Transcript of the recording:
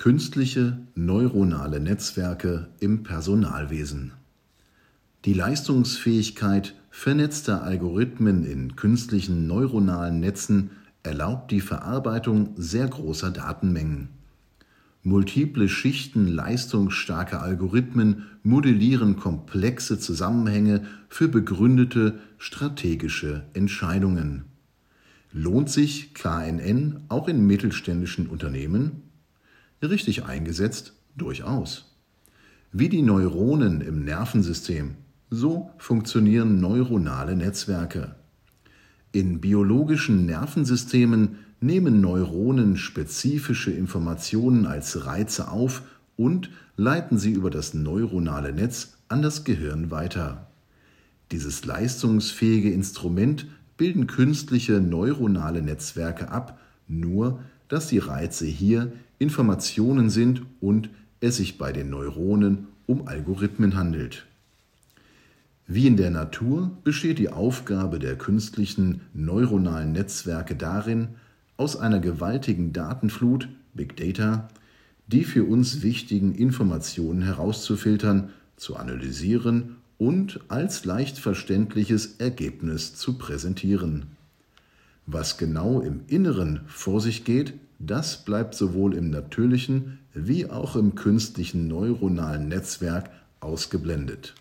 Künstliche neuronale Netzwerke im Personalwesen. Die Leistungsfähigkeit vernetzter Algorithmen in künstlichen neuronalen Netzen erlaubt die Verarbeitung sehr großer Datenmengen. Multiple Schichten leistungsstarker Algorithmen modellieren komplexe Zusammenhänge für begründete strategische Entscheidungen. Lohnt sich KNN auch in mittelständischen Unternehmen? Richtig eingesetzt durchaus. Wie die Neuronen im Nervensystem, so funktionieren neuronale Netzwerke. In biologischen Nervensystemen nehmen Neuronen spezifische Informationen als Reize auf und leiten sie über das neuronale Netz an das Gehirn weiter. Dieses leistungsfähige Instrument bilden künstliche neuronale Netzwerke ab, nur dass die Reize hier Informationen sind und es sich bei den Neuronen um Algorithmen handelt. Wie in der Natur besteht die Aufgabe der künstlichen neuronalen Netzwerke darin, aus einer gewaltigen Datenflut, Big Data, die für uns wichtigen Informationen herauszufiltern, zu analysieren und als leicht verständliches Ergebnis zu präsentieren. Was genau im Inneren vor sich geht, das bleibt sowohl im natürlichen wie auch im künstlichen neuronalen Netzwerk ausgeblendet